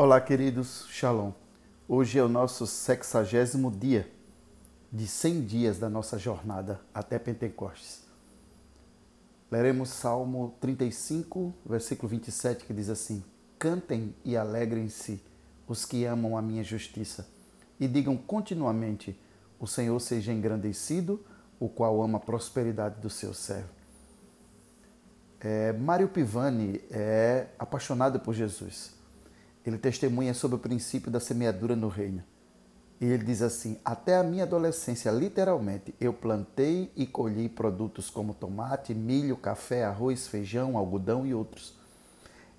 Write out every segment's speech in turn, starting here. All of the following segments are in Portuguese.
Olá, queridos, Shalom. Hoje é o nosso sexagésimo dia de 100 dias da nossa jornada até Pentecostes. Leremos Salmo 35, versículo 27, que diz assim: Cantem e alegrem-se os que amam a minha justiça, e digam continuamente: O Senhor seja engrandecido, o qual ama a prosperidade do seu servo. É, Mário Pivani é apaixonado por Jesus. Ele testemunha sobre o princípio da semeadura no reino. E ele diz assim: Até a minha adolescência, literalmente, eu plantei e colhi produtos como tomate, milho, café, arroz, feijão, algodão e outros.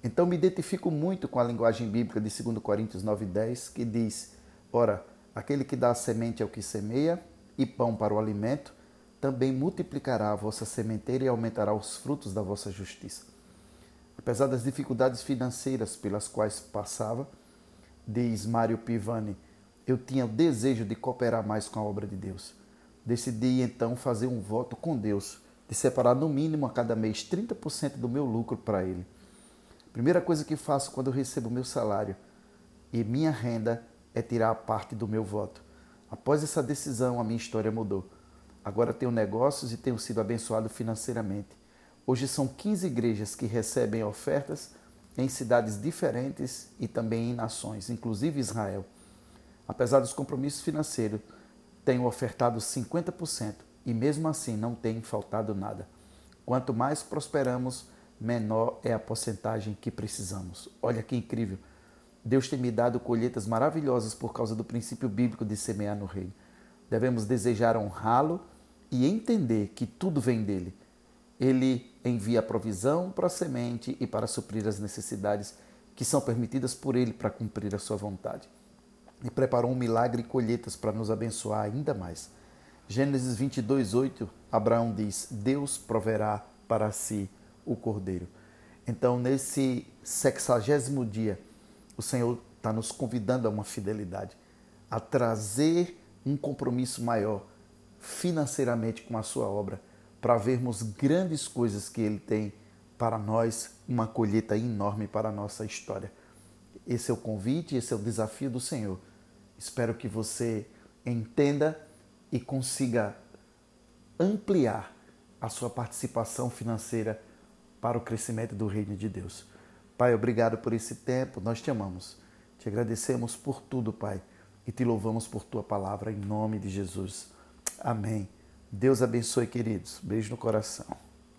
Então me identifico muito com a linguagem bíblica de 2 Coríntios 9,10, que diz: Ora, aquele que dá a semente ao que semeia e pão para o alimento, também multiplicará a vossa sementeira e aumentará os frutos da vossa justiça. Apesar das dificuldades financeiras pelas quais passava, diz Mário Pivani, eu tinha o desejo de cooperar mais com a obra de Deus. Decidi então fazer um voto com Deus de separar no mínimo a cada mês 30% do meu lucro para Ele. Primeira coisa que faço quando recebo meu salário e minha renda é tirar a parte do meu voto. Após essa decisão, a minha história mudou. Agora tenho negócios e tenho sido abençoado financeiramente. Hoje são 15 igrejas que recebem ofertas em cidades diferentes e também em nações, inclusive Israel. Apesar dos compromissos financeiros, tenho ofertado 50% e mesmo assim não tem faltado nada. Quanto mais prosperamos, menor é a porcentagem que precisamos. Olha que incrível! Deus tem me dado colheitas maravilhosas por causa do princípio bíblico de semear no reino. Devemos desejar honrá-lo e entender que tudo vem dele. Ele envia provisão para a semente e para suprir as necessidades que são permitidas por ele para cumprir a sua vontade. E preparou um milagre e colheitas para nos abençoar ainda mais. Gênesis 22, 8, Abraão diz: Deus proverá para si o cordeiro. Então, nesse sexagésimo dia, o Senhor está nos convidando a uma fidelidade, a trazer um compromisso maior financeiramente com a sua obra, para vermos grandes coisas que ele tem para nós, uma colheita enorme para a nossa história. Esse é o convite, esse é o desafio do Senhor. Espero que você entenda e consiga ampliar a sua participação financeira para o crescimento do reino de Deus. Pai, obrigado por esse tempo, nós te amamos. Te agradecemos por tudo, Pai, e te louvamos por tua palavra em nome de Jesus. Amém. Deus abençoe, queridos. Beijo no coração.